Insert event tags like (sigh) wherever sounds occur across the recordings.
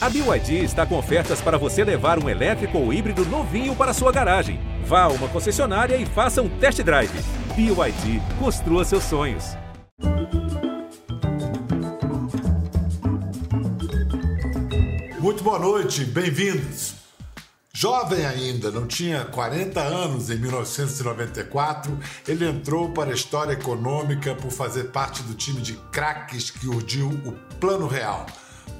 A BYD está com ofertas para você levar um elétrico ou híbrido novinho para sua garagem. Vá a uma concessionária e faça um test drive. BYD, construa seus sonhos. Muito boa noite, bem-vindos. Jovem ainda, não tinha 40 anos em 1994, ele entrou para a história econômica por fazer parte do time de craques que urdiu o Plano Real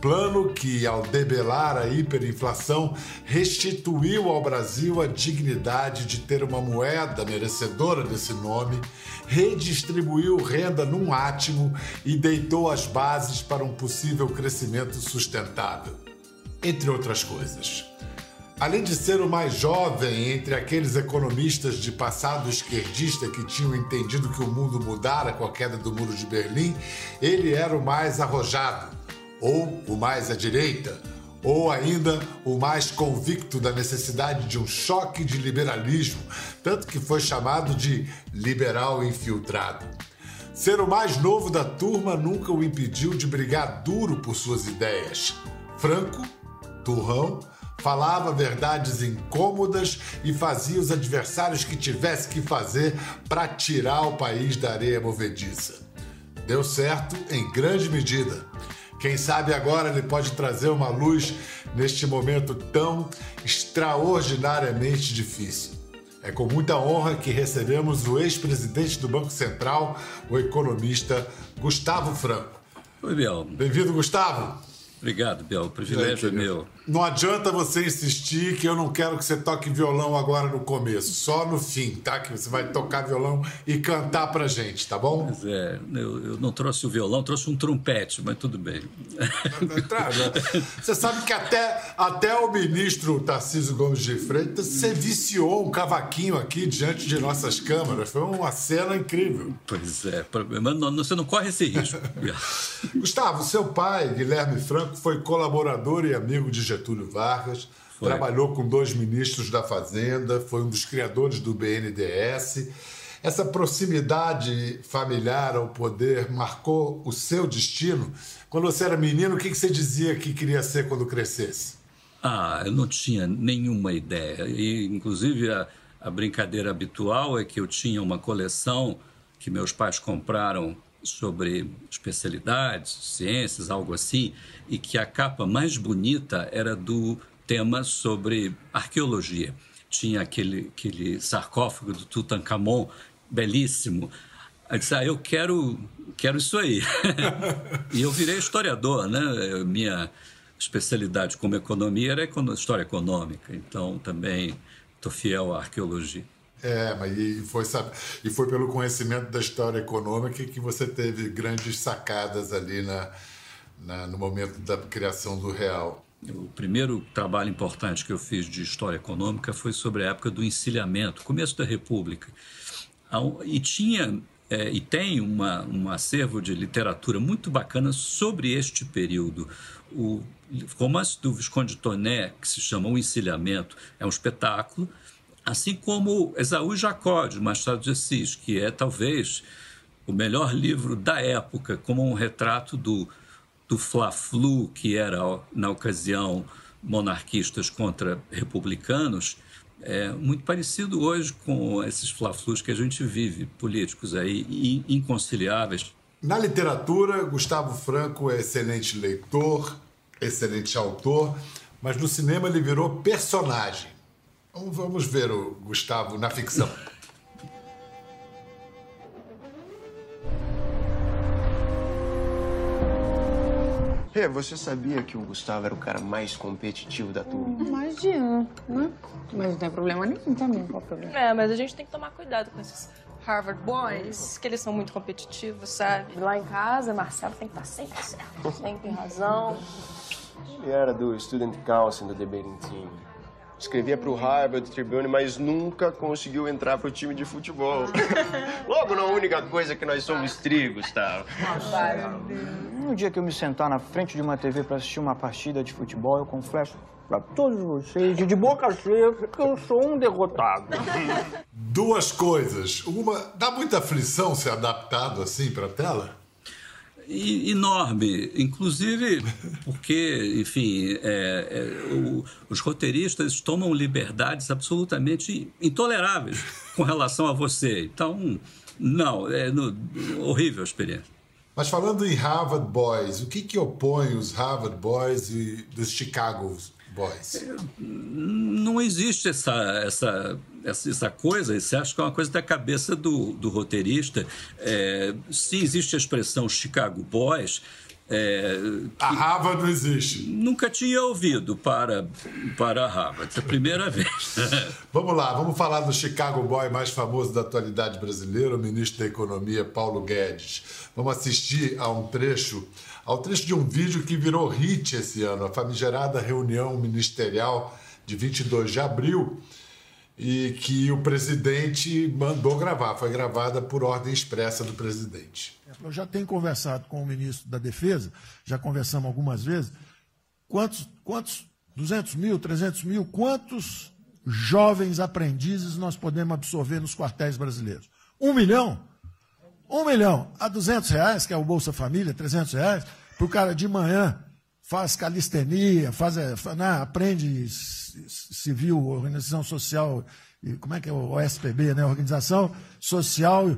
Plano que, ao debelar a hiperinflação, restituiu ao Brasil a dignidade de ter uma moeda merecedora desse nome, redistribuiu renda num átimo e deitou as bases para um possível crescimento sustentável. Entre outras coisas. Além de ser o mais jovem entre aqueles economistas de passado esquerdista que tinham entendido que o mundo mudara com a queda do Muro de Berlim, ele era o mais arrojado ou o mais à direita, ou ainda o mais convicto da necessidade de um choque de liberalismo, tanto que foi chamado de liberal infiltrado. Ser o mais novo da turma nunca o impediu de brigar duro por suas ideias. Franco, turrão, falava verdades incômodas e fazia os adversários que tivesse que fazer para tirar o país da areia movediça. Deu certo em grande medida. Quem sabe agora ele pode trazer uma luz neste momento tão extraordinariamente difícil. É com muita honra que recebemos o ex-presidente do Banco Central, o economista Gustavo Franco. Oi, Biel. Bem-vindo, Gustavo. Obrigado, Biel. O privilégio é, é meu. Não adianta você insistir que eu não quero que você toque violão agora no começo, só no fim, tá? Que você vai tocar violão e cantar pra gente, tá bom? Pois é, eu, eu não trouxe o violão, trouxe um trompete, mas tudo bem. Você sabe que até, até o ministro Tarcísio Gomes de Freitas você viciou um cavaquinho aqui diante de nossas câmeras. Foi uma cena incrível. Pois é, mas você não corre esse risco. (laughs) Gustavo, seu pai, Guilherme Franco, Franco foi colaborador e amigo de Getúlio Vargas, foi. trabalhou com dois ministros da Fazenda, foi um dos criadores do BNDES. Essa proximidade familiar ao poder marcou o seu destino? Quando você era menino, o que você dizia que queria ser quando crescesse? Ah, eu não tinha nenhuma ideia. E, inclusive, a, a brincadeira habitual é que eu tinha uma coleção que meus pais compraram sobre especialidades, ciências, algo assim, e que a capa mais bonita era do tema sobre arqueologia. Tinha aquele, aquele sarcófago do Tutankhamon, belíssimo. Aí disse, ah, eu quero, quero isso aí. (laughs) e eu virei historiador, né? Minha especialidade como economia era história econômica, então também estou fiel à arqueologia. É, mas e foi, sabe, e foi pelo conhecimento da história econômica que você teve grandes sacadas ali na, na, no momento da criação do real. O primeiro trabalho importante que eu fiz de história econômica foi sobre a época do encilhamento, começo da República. E tinha é, e tem uma, um acervo de literatura muito bacana sobre este período. O romance do Visconde Toné, que se chama O Encilhamento, é um espetáculo Assim como Esaú e Jacó, de Machado de Assis, que é talvez o melhor livro da época, como um retrato do, do Fla-Flu, que era, na ocasião, monarquistas contra republicanos, é muito parecido hoje com esses Fla-Flus que a gente vive, políticos aí inconciliáveis. Na literatura, Gustavo Franco é excelente leitor, excelente autor, mas no cinema ele virou personagem. Então vamos ver o Gustavo na ficção. (laughs) É, você sabia que o Gustavo era o cara mais competitivo da turma? Imagina, né? Mas não tem problema nenhum também, qual o problema? É, mas a gente tem que tomar cuidado com esses Harvard Boys, que eles são muito competitivos, sabe? Lá em casa, Marcelo tem que estar sempre certo, sempre razão. Ele era do Student Council do Debating Team. Escrevia para o Harvard Tribune, mas nunca conseguiu entrar para o time de futebol. (laughs) Logo na única coisa que nós somos trigos, tá? No dia que eu me sentar na frente de uma TV para assistir uma partida de futebol, eu confesso para todos vocês, de boca cheia, que eu sou um derrotado. (laughs) Duas coisas. Uma, dá muita aflição ser adaptado assim para a tela? Enorme, inclusive porque, enfim, é, é, o, os roteiristas tomam liberdades absolutamente intoleráveis com relação a você. Então, não, é no, horrível a experiência. Mas falando em Harvard Boys, o que, que opõe os Harvard Boys e dos Chicago Boys? Não existe essa, essa, essa coisa, você acha que é uma coisa da cabeça do, do roteirista. É, se existe a expressão Chicago Boys, é, a Harvard não existe. Nunca tinha ouvido para, para a Harvard, é a primeira (laughs) vez. vamos lá, vamos falar do Chicago Boy mais famoso da atualidade brasileira, o ministro da Economia, Paulo Guedes. Vamos assistir a um trecho, ao trecho de um vídeo que virou hit esse ano, a famigerada reunião ministerial de 22 de abril, e que o presidente mandou gravar, foi gravada por ordem expressa do presidente. Eu já tenho conversado com o ministro da Defesa, já conversamos algumas vezes. Quantos, quantos 200 mil, 300 mil, quantos jovens aprendizes nós podemos absorver nos quartéis brasileiros? Um milhão? Um milhão a 200 reais, que é o Bolsa Família, 300 reais, para o cara de manhã faz calistenia, faz, é, né, aprende civil, organização social, como é que é o OSPB, né? Organização Social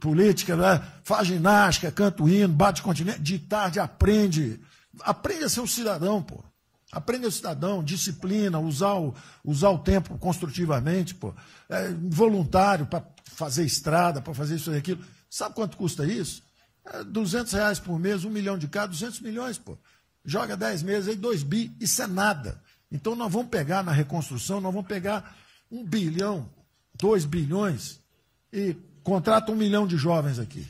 política, né? faz ginástica, canta o hino, bate continente, de tarde aprende. Aprende a ser um cidadão, pô. Aprende a ser cidadão, disciplina, usar o, usar o tempo construtivamente, pô. É, voluntário para fazer estrada, para fazer isso e aquilo. Sabe quanto custa isso? É 200 reais por mês, um milhão de cada, 200 milhões, pô. Joga 10 meses aí, 2 bi, isso é nada. Então nós vamos pegar na reconstrução, nós vamos pegar um bilhão, 2 bilhões e Contrata um milhão de jovens aqui.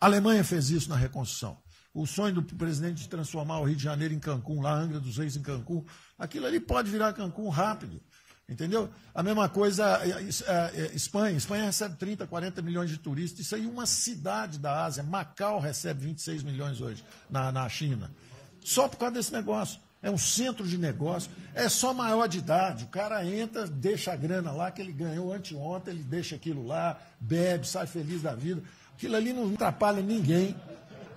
A Alemanha fez isso na reconstrução. O sonho do presidente de transformar o Rio de Janeiro em Cancún, lá Angra dos Reis em Cancún, aquilo ali pode virar Cancún rápido. Entendeu? A mesma coisa, é, é, é, Espanha. Espanha recebe 30, 40 milhões de turistas. Isso aí, uma cidade da Ásia. Macau recebe 26 milhões hoje na, na China. Só por causa desse negócio é um centro de negócio, é só maior de idade. O cara entra, deixa a grana lá que ele ganhou anteontem, ele deixa aquilo lá, bebe, sai feliz da vida. Aquilo ali não atrapalha ninguém.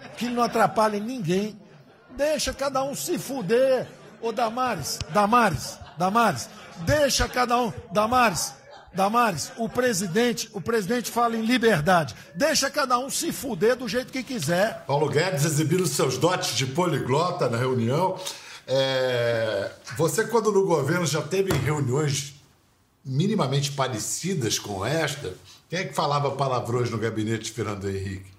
Aquilo não atrapalha ninguém. Deixa cada um se fuder. Ô Damares, Damares, Damares, deixa cada um. Damares, Damares, o presidente, o presidente fala em liberdade. Deixa cada um se fuder do jeito que quiser. Paulo Guedes exibindo seus dotes de poliglota na reunião. É, você, quando no governo já teve reuniões minimamente parecidas com esta, quem é que falava palavrões no gabinete de Fernando Henrique?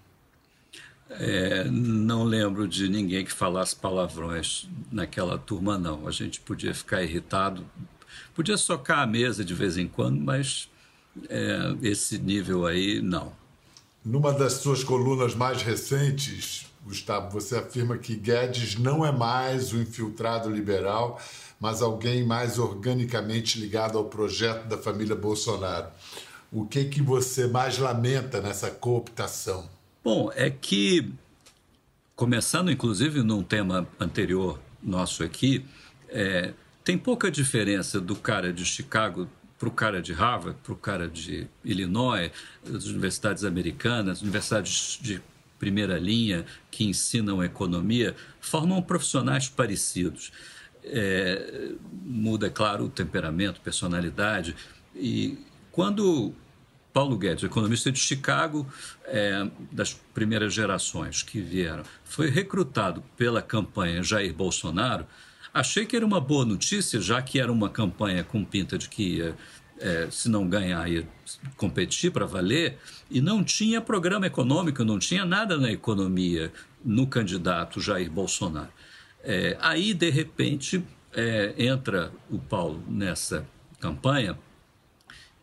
É, não lembro de ninguém que falasse palavrões naquela turma, não. A gente podia ficar irritado, podia socar a mesa de vez em quando, mas é, esse nível aí, não. Numa das suas colunas mais recentes, Gustavo, você afirma que Guedes não é mais o infiltrado liberal, mas alguém mais organicamente ligado ao projeto da família Bolsonaro. O que que você mais lamenta nessa cooptação? Bom, é que começando inclusive num tema anterior nosso aqui, é, tem pouca diferença do cara de Chicago para o cara de Harvard, para o cara de Illinois, das universidades americanas, universidades de primeira linha que ensinam economia formam profissionais parecidos. É, muda, claro, o temperamento, personalidade. E quando Paulo Guedes, economista de Chicago, é, das primeiras gerações que vieram, foi recrutado pela campanha Jair Bolsonaro, achei que era uma boa notícia, já que era uma campanha com pinta de que ia é, se não ganhar, ia competir para valer, e não tinha programa econômico, não tinha nada na economia no candidato Jair Bolsonaro. É, aí, de repente, é, entra o Paulo nessa campanha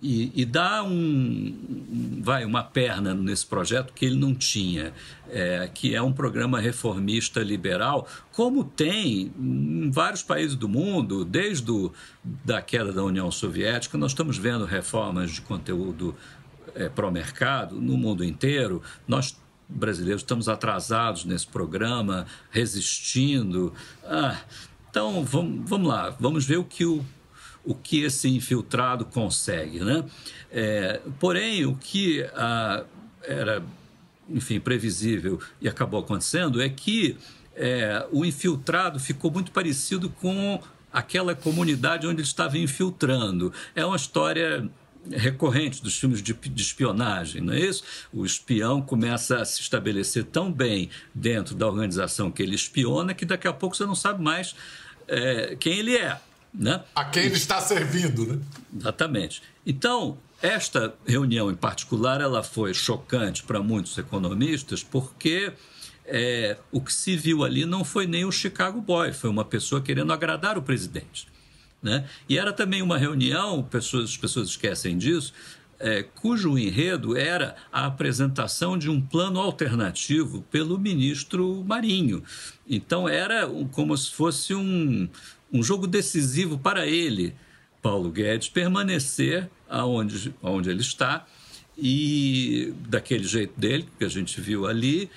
e, e dá um, vai, uma perna nesse projeto que ele não tinha, é, que é um programa reformista liberal, como tem em vários países do mundo, desde o, da queda da União Soviética, nós estamos vendo reformas de conteúdo é, pró-mercado no mundo inteiro. Nós brasileiros estamos atrasados nesse programa, resistindo. Ah, então, vamos, vamos lá, vamos ver o que o o que esse infiltrado consegue. Né? É, porém, o que ah, era enfim, previsível e acabou acontecendo, é que é, o infiltrado ficou muito parecido com aquela comunidade onde ele estava infiltrando. É uma história recorrente dos filmes de, de, espionagem, não é isso? O espião começa a se estabelecer tão bem dentro da organização que ele espiona que daqui a pouco você não sabe mais é, quem ele é. Né? A quem ele está servindo, né? Exatamente. Então, esta reunião em particular, ela foi chocante para muitos economistas, porque é, o que se viu ali não foi nem o Chicago Boy, foi uma pessoa querendo agradar o presidente. Né? E era também uma reunião, pessoas, as pessoas esquecem disso, é, cujo enredo era a apresentação de um plano alternativo pelo ministro Marinho. Então era como se fosse um, um jogo decisivo para ele, Paulo Guedes, permanecer aonde, aonde ele está e daquele jeito dele, que a gente viu ali,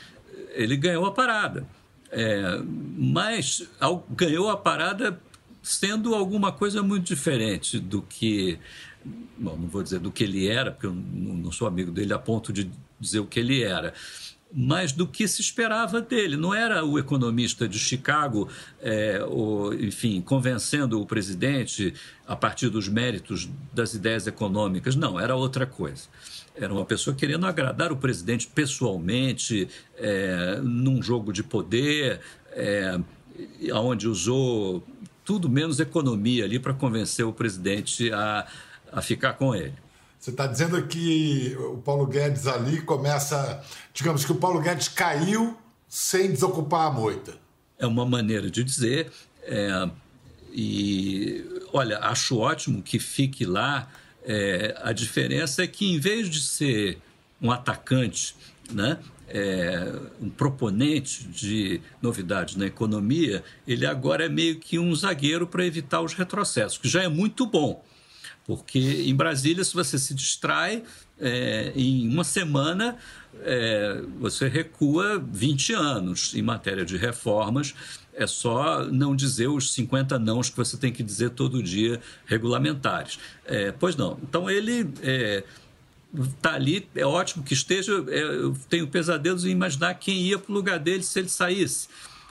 ele ganhou a parada. É, mas ao, ganhou a parada sendo alguma coisa muito diferente do que. Bom, não vou dizer do que ele era, porque eu não sou amigo dele a ponto de dizer o que ele era, mas do que se esperava dele. Não era o economista de Chicago, é, enfim, convencendo o presidente a partir dos méritos das ideias econômicas. Não, era outra coisa. Era uma pessoa querendo agradar o presidente pessoalmente, é, num jogo de poder, é, onde usou tudo menos economia ali para convencer o presidente a, a ficar com ele. Você está dizendo que o Paulo Guedes ali começa. Digamos que o Paulo Guedes caiu sem desocupar a moita. É uma maneira de dizer. É, e olha, acho ótimo que fique lá. É, a diferença é que, em vez de ser um atacante, né, é, um proponente de novidades na economia, ele agora é meio que um zagueiro para evitar os retrocessos, que já é muito bom. Porque em Brasília, se você se distrai, é, em uma semana é, você recua 20 anos em matéria de reformas. É só não dizer os 50 nãos que você tem que dizer todo dia regulamentares. É, pois não. Então ele está é, ali, é ótimo que esteja. É, eu tenho pesadelos em imaginar quem ia para o lugar dele se ele saísse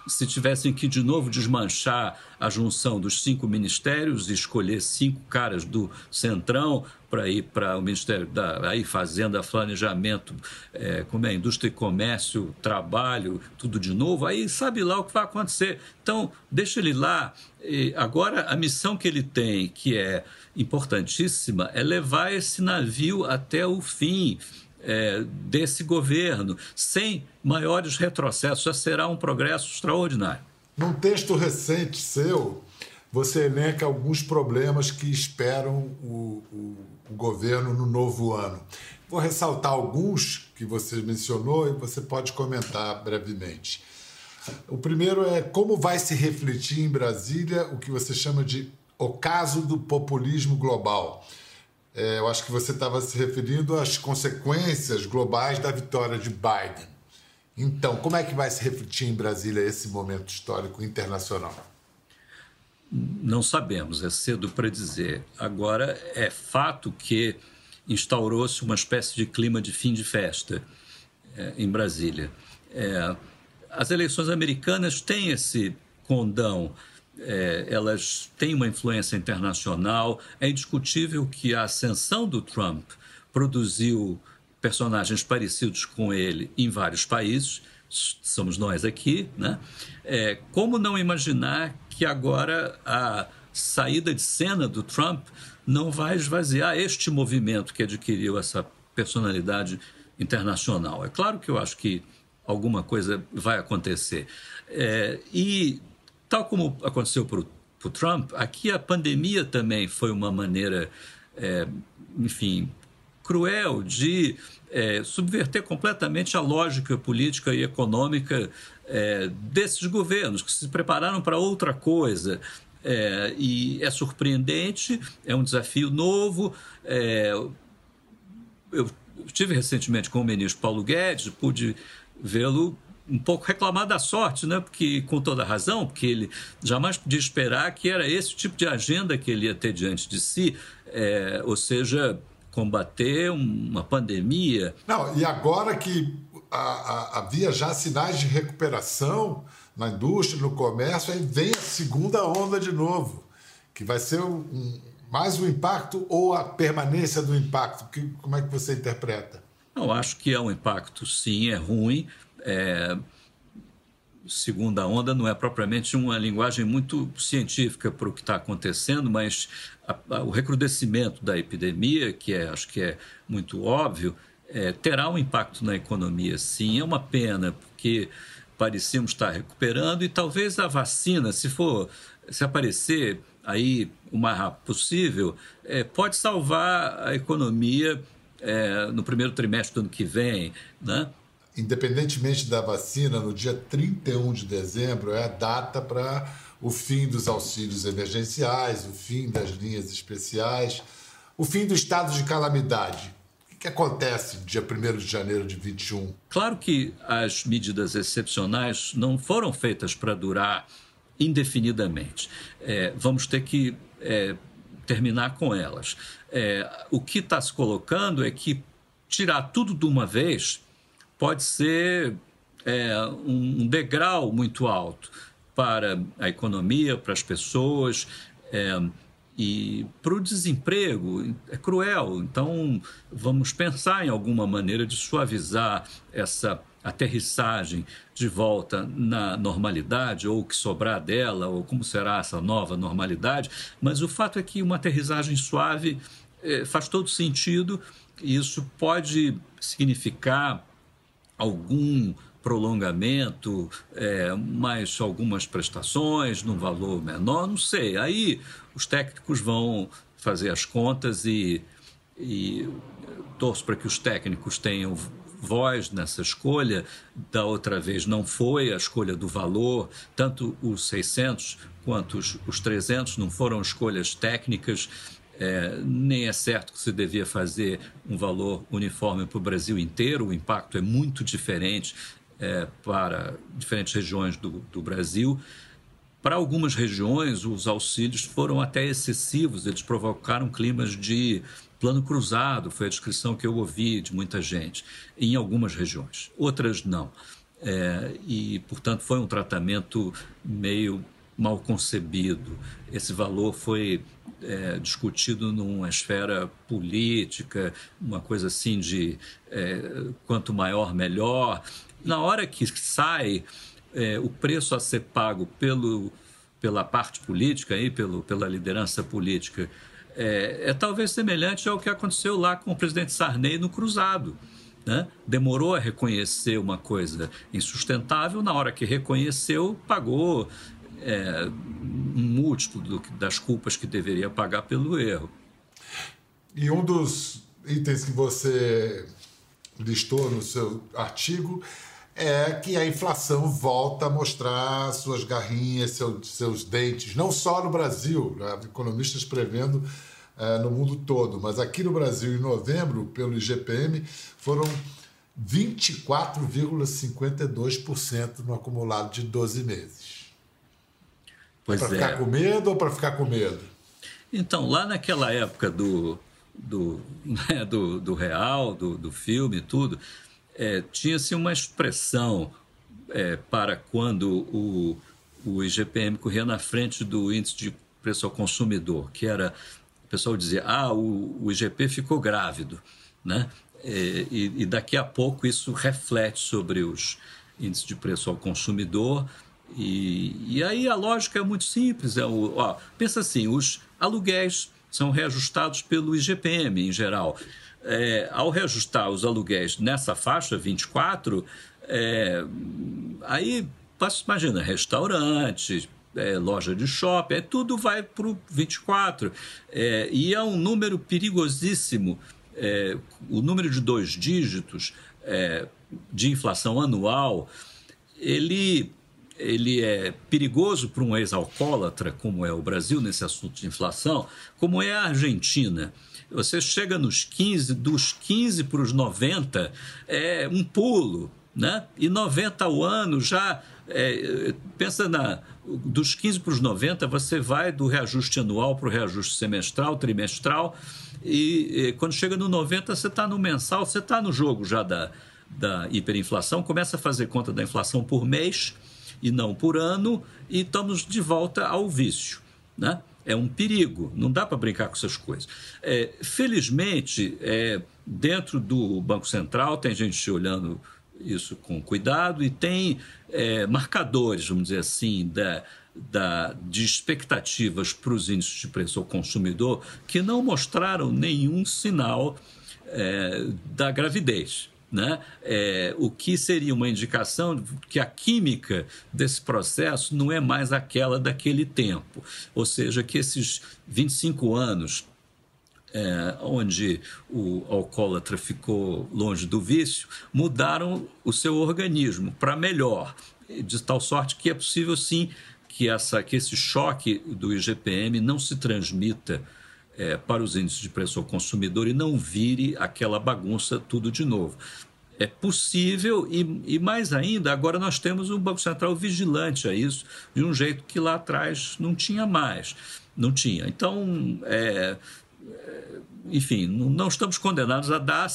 se tivessem que de novo desmanchar a junção dos cinco ministérios e escolher cinco caras do Centrão para ir para o Ministério da aí Fazenda, Planejamento, é, como é, Indústria e Comércio, Trabalho, tudo de novo, aí sabe lá o que vai acontecer. Então, deixa ele lá. E agora, a missão que ele tem, que é importantíssima, é levar esse navio até o fim é, desse governo, sem maiores retrocessos. Já será um progresso extraordinário. Num texto recente seu, você elenca alguns problemas que esperam o, o, o governo no novo ano. Vou ressaltar alguns que você mencionou e você pode comentar brevemente. O primeiro é como vai se refletir em Brasília o que você chama de o caso do populismo global. É, eu acho que você estava se referindo às consequências globais da vitória de Biden. Então, como é que vai se refletir em Brasília esse momento histórico internacional? Não sabemos, é cedo para dizer. Agora, é fato que instaurou-se uma espécie de clima de fim de festa é, em Brasília. É, as eleições americanas têm esse condão é, elas têm uma influência internacional. É indiscutível que a ascensão do Trump produziu personagens parecidos com ele em vários países, somos nós aqui, né? É, como não imaginar que agora a saída de cena do Trump não vai esvaziar este movimento que adquiriu essa personalidade internacional? É claro que eu acho que alguma coisa vai acontecer. É, e Tal como aconteceu para o Trump, aqui a pandemia também foi uma maneira, é, enfim, cruel de é, subverter completamente a lógica política e econômica é, desses governos que se prepararam para outra coisa. É, e é surpreendente, é um desafio novo. É, eu estive recentemente com o ministro Paulo Guedes, pude vê-lo um pouco reclamar da sorte, né? Porque com toda razão, porque ele jamais podia esperar que era esse tipo de agenda que ele ia ter diante de si, é, ou seja, combater uma pandemia. Não, e agora que a, a, havia já sinais de recuperação na indústria, no comércio, aí vem a segunda onda de novo, que vai ser um, mais um impacto ou a permanência do impacto? Que, como é que você interpreta? Eu acho que é um impacto, sim, é ruim. É... Segunda onda não é propriamente uma linguagem muito científica para o que está acontecendo, mas a, a, o recrudescimento da epidemia, que é, acho que é muito óbvio, é, terá um impacto na economia, sim. É uma pena, porque parecíamos estar recuperando e talvez a vacina, se for se aparecer aí o mais rápido possível, é, pode salvar a economia é, no primeiro trimestre do ano que vem, né? Independentemente da vacina, no dia 31 de dezembro é a data para o fim dos auxílios emergenciais, o fim das linhas especiais, o fim do estado de calamidade que acontece dia 1 de janeiro de 21? Claro que as medidas excepcionais não foram feitas para durar indefinidamente. É, vamos ter que é, terminar com elas. É, o que está se colocando é que tirar tudo de uma vez pode ser é, um degrau muito alto para a economia, para as pessoas. É, e para o desemprego é cruel. Então, vamos pensar em alguma maneira de suavizar essa aterrissagem de volta na normalidade, ou o que sobrar dela, ou como será essa nova normalidade. Mas o fato é que uma aterrissagem suave eh, faz todo sentido, e isso pode significar algum prolongamento, é, mais algumas prestações num valor menor, não sei. Aí os técnicos vão fazer as contas e, e torço para que os técnicos tenham voz nessa escolha. Da outra vez não foi a escolha do valor, tanto os 600 quanto os, os 300 não foram escolhas técnicas. É, nem é certo que se devia fazer um valor uniforme para o Brasil inteiro, o impacto é muito diferente é, para diferentes regiões do, do Brasil. Para algumas regiões, os auxílios foram até excessivos, eles provocaram climas de plano cruzado, foi a descrição que eu ouvi de muita gente, em algumas regiões, outras não. É, e, portanto, foi um tratamento meio mal concebido. Esse valor foi é, discutido numa esfera política, uma coisa assim de é, quanto maior, melhor. Na hora que sai é, o preço a ser pago pelo, pela parte política, aí, pelo, pela liderança política, é, é, talvez semelhante ao que aconteceu lá com o presidente Sarney no Cruzado. Né? Demorou a reconhecer uma coisa insustentável, na hora que reconheceu, pagou é, múltiplo do, das culpas que deveria pagar pelo erro. E um dos itens que você listou no seu artigo é que a inflação volta a mostrar suas garrinhas, seus, seus dentes, não só no Brasil, economistas prevendo é, no mundo todo, mas aqui no Brasil, em novembro, pelo IGPM, foram 24,52% no acumulado de 12 meses. Pois é para ficar com medo ou para ficar com medo? Então, lá naquela época do, do, (laughs) né, do, do real, do, do filme e tudo, é, tinha-se uma expressão é, para quando o, o IGPM corria na frente do índice de preço ao consumidor, que era, o pessoal dizia, ah, o, o IGP ficou grávido, né? É, e, e, daqui a pouco isso reflete sobre os índices de preço ao consumidor. E, e aí a lógica é muito simples. É o, ó, pensa assim, os aluguéis são reajustados pelo IGPM em geral é, ao reajustar os aluguéis nessa faixa 24, é, aí, imagina, restaurantes, é, loja de shopping, é, tudo vai para o 24. É, e é um número perigosíssimo. É, o número de dois dígitos é, de inflação anual, ele, ele é perigoso para um ex-alcoólatra, como é o Brasil nesse assunto de inflação, como é a Argentina. Você chega nos 15, dos 15 para os 90, é um pulo. Né? E 90 ao ano já. É, pensa na. Dos 15 para os 90, você vai do reajuste anual para o reajuste semestral, trimestral. E, e, quando chega no 90, você está no mensal, você está no jogo já da, da hiperinflação, começa a fazer conta da inflação por mês e não por ano, e estamos de volta ao vício. Né? É um perigo, não dá para brincar com essas coisas. É, felizmente, é, dentro do Banco Central, tem gente olhando isso com cuidado e tem é, marcadores, vamos dizer assim, da, da, de expectativas para os índices de preço ao consumidor que não mostraram nenhum sinal é, da gravidez. Né? É, o que seria uma indicação que a química desse processo não é mais aquela daquele tempo. Ou seja, que esses 25 anos é, onde o alcoólatra ficou longe do vício, mudaram o seu organismo para melhor, de tal sorte que é possível sim que, essa, que esse choque do IGPM não se transmita é, para os índices de preço ao consumidor e não vire aquela bagunça tudo de novo. É possível e, e, mais ainda, agora nós temos um Banco Central vigilante a isso, de um jeito que lá atrás não tinha mais. Não tinha. Então, é, é enfim, não estamos condenados a dar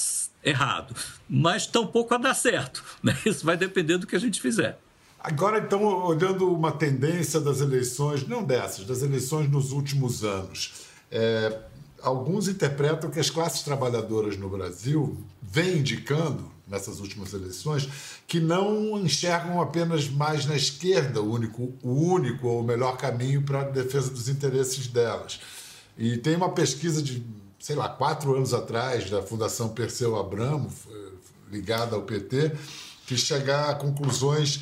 errado, mas tampouco a dar certo. (laughs) Né? Isso vai depender do que a gente fizer. Agora, então, olhando uma tendência das eleições, não dessas, das eleições nos últimos anos, é, alguns interpretam que as classes trabalhadoras no Brasil vêm indicando, nessas últimas eleições, que não enxergam apenas mais na esquerda o único, o único ou o melhor caminho para a defesa dos interesses delas. E tem uma pesquisa de, sei lá, quatro anos atrás, da Fundação Perseu Abramo, ligada ao PT, que chega a conclusões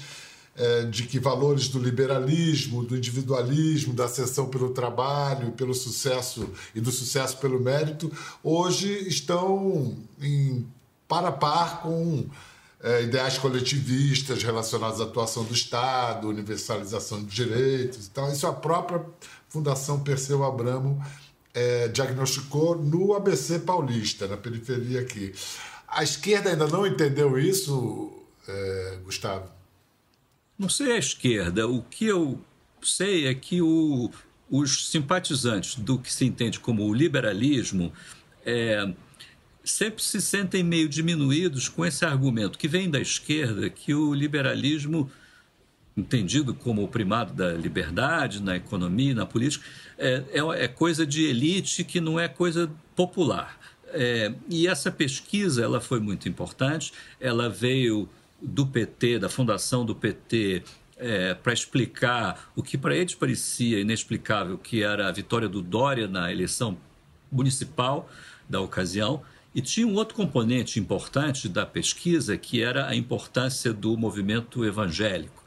de que valores do liberalismo, do individualismo, da ascensão pelo trabalho, pelo sucesso e do sucesso pelo mérito, hoje estão em par a par com é, ideais coletivistas relacionados à atuação do Estado, universalização de direitos. Então, isso a própria Fundação Perseu Abramo é, diagnosticou no ABC paulista, na periferia aqui. A esquerda ainda não entendeu isso, é, Gustavo? Não sei a esquerda. O que eu sei é que o, os simpatizantes do que se entende como o liberalismo é, sempre se sentem meio diminuídos com esse argumento que vem da esquerda, que o liberalismo, entendido como o primado da liberdade na economia, na política, é, é, é coisa de elite que não é coisa popular. É, e essa pesquisa ela foi muito importante, ela veio do PT, da fundação do PT, é, para explicar o que para eles parecia inexplicável, que era a vitória do Dória na eleição municipal da ocasião. E tinha um outro componente importante da pesquisa, que era a importância do movimento evangélico.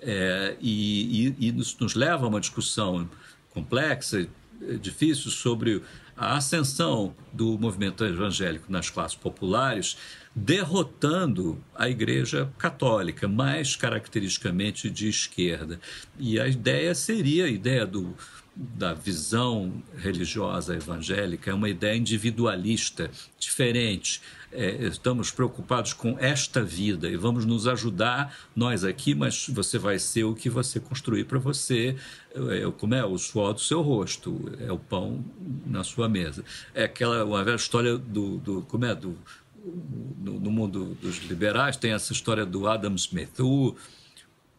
É, e, e, e nos, nos leva a uma discussão complexa, difícil, sobre a ascensão do movimento evangélico nas classes populares derrotando a Igreja Católica, mais caracteristicamente de esquerda. E a ideia seria a ideia do, da visão religiosa evangélica, é uma ideia individualista, diferente. É, estamos preocupados com esta vida e vamos nos ajudar, nós aqui, mas você vai ser o que você construir para você, é, como é o suor do seu rosto, é o pão na sua mesa. É aquela uma velha história do, do como é do no, no, mundo dos liberais tem essa história do Adam Smith. O,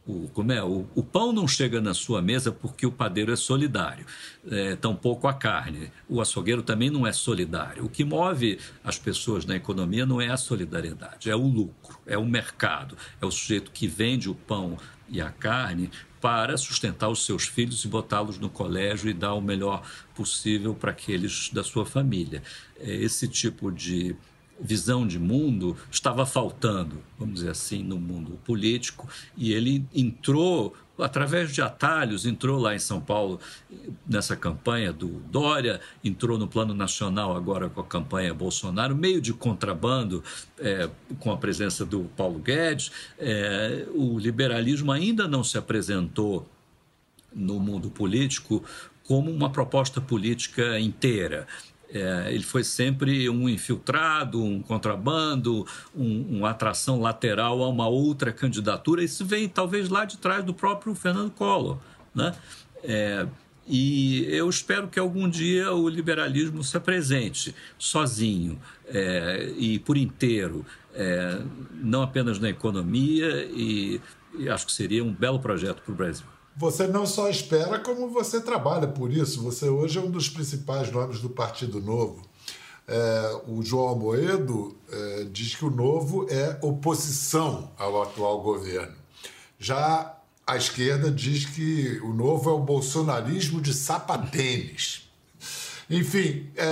o, como é? O, o, pão não chega na sua mesa porque o padeiro é solidário, é, tampouco a carne. O açougueiro também não é solidário. O que move as pessoas na economia não é a solidariedade, é o lucro, é o mercado, é o sujeito que vende o pão e a carne para sustentar os seus filhos e botá-los no colégio e dar o melhor possível para aqueles da sua família. É esse tipo de visão de mundo estava faltando, vamos dizer assim, no mundo político, e ele entrou através de atalhos, entrou lá em São Paulo nessa campanha do Dória, entrou no plano nacional agora com a campanha Bolsonaro, meio de contrabando é, com a presença do Paulo Guedes. É, o liberalismo ainda não se apresentou no mundo político como uma proposta política inteira. É, ele foi sempre um infiltrado, um contrabando, um, uma atração lateral a uma outra candidatura. Isso vem talvez lá de trás do próprio Fernando Collor. Né? É, E eu espero que algum dia o liberalismo se apresente sozinho é, e por inteiro, é, não apenas na economia, e, e acho que seria um belo projeto para o Brasil. Você não só espera, como você trabalha por isso. Você hoje é um dos principais nomes do Partido Novo. É, o João Almoedo é, diz que o Novo é oposição ao atual governo. Já a esquerda diz que o Novo é o bolsonarismo de sapatênis. Enfim, é,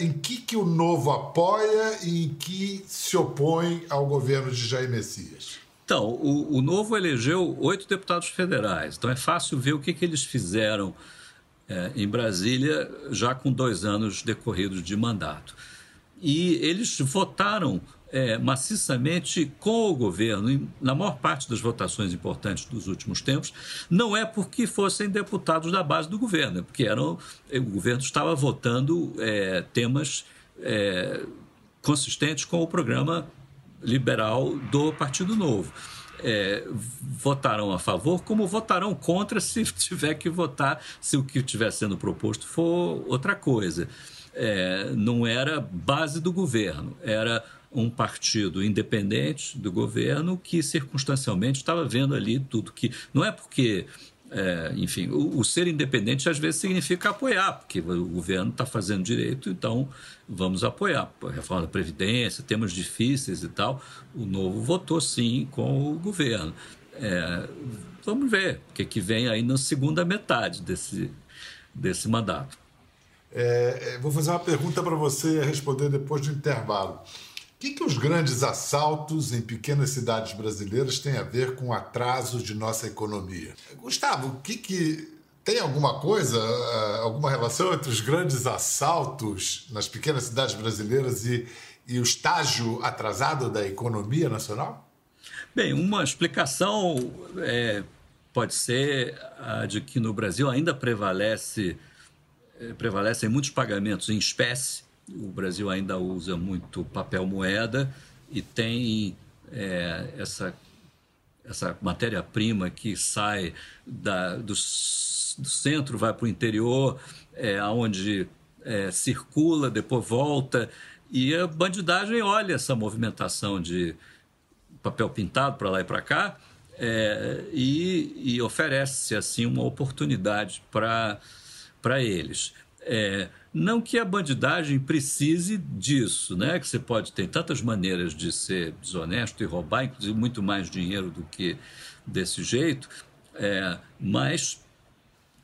é, em que, que o Novo apoia e em que se opõe ao governo de Jair Messias? Então, o, o Novo elegeu oito deputados federais, então é fácil ver o que, que eles fizeram é, em Brasília já com dois anos decorridos de mandato. E eles votaram é, maciçamente com o governo, na maior parte das votações importantes dos últimos tempos, não é porque fossem deputados da base do governo, é porque eram, o governo estava votando é, temas é, consistentes com o programa liberal do Partido Novo. É, votarão a favor, como votarão contra (laughs) se tiver que votar, se o que estiver sendo proposto for outra coisa. É, não era base do governo, era um partido independente do governo que circunstancialmente estava vendo ali tudo que. Não é porque. É, enfim, o, o, ser independente às vezes significa apoiar, porque o governo está fazendo direito, então vamos apoiar. Reforma da Previdência, temas difíceis e tal. O novo votou sim com o governo. É, vamos ver o que, que vem aí na segunda metade desse, desse mandato. É, é vou fazer uma pergunta para você responder depois do intervalo que, que os grandes assaltos em pequenas cidades brasileiras têm a ver com o atraso de nossa economia? Gustavo, o que, que tem alguma coisa, eh, alguma relação entre os grandes assaltos nas pequenas cidades brasileiras e, e o estágio atrasado da economia nacional? Bem, uma explicação é, pode ser a de que no Brasil ainda prevalece eh, prevalecem muitos pagamentos em espécie o Brasil ainda usa muito papel moeda e tem é, essa, essa matéria-prima que sai da, do, do centro, vai para o interior, é, onde é, circula, depois volta. E a bandidagem olha essa movimentação de papel pintado para lá e para cá é, e, e oferece assim uma oportunidade para eles. É, não que a bandidagem precise disso, né? Que você pode ter tantas maneiras de ser desonesto e roubar, inclusive muito mais dinheiro do que desse jeito, é, mas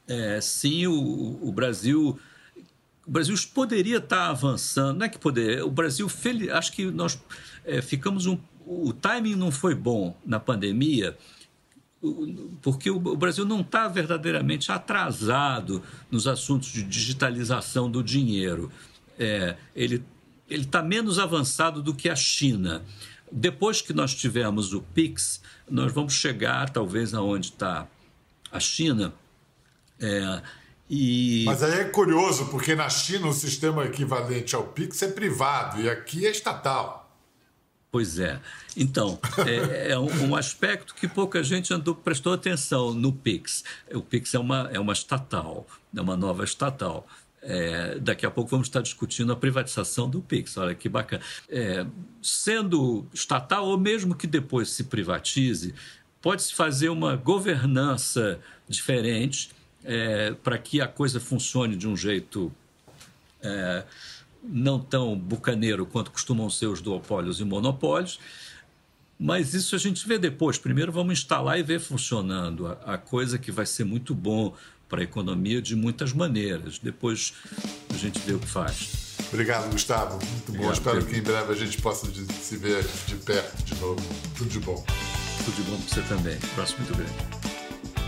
é, sim o, o, Brasil o Brasil poderia estar avançando, não é que poderia, o Brasil acho que nós é, ficamos um, o timing não foi bom na pandemia porque o Brasil não está verdadeiramente atrasado nos assuntos de digitalização do dinheiro. É, ele está menos avançado do que a China. Depois que nós tivermos o PIX, nós vamos chegar talvez aonde está a China. É, e... Mas aí é curioso, porque na China o sistema equivalente ao PIX é privado e aqui é estatal. Pois é. Então, é, é um, aspecto que pouca gente andou, prestou atenção no PIX. O PIX é uma, é uma estatal, é uma nova estatal. É, daqui a pouco vamos estar discutindo a privatização do PIX. Olha que bacana. É, sendo estatal, ou mesmo que depois se privatize, pode-se fazer uma governança diferente é, para que a coisa funcione de um jeito é, não tão bucaneiro quanto costumam ser os duopólios e monopólios, mas isso a gente vê depois. Primeiro vamos instalar e ver funcionando a, a coisa que vai ser muito bom para a economia de muitas maneiras. Depois a gente vê o que faz. Obrigado, Gustavo. Muito bom. Espero Pedro. que em breve a gente possa se ver de perto de novo. Tudo de bom. Tudo de bom para você também. Próximo muito grande.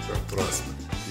Até a próxima.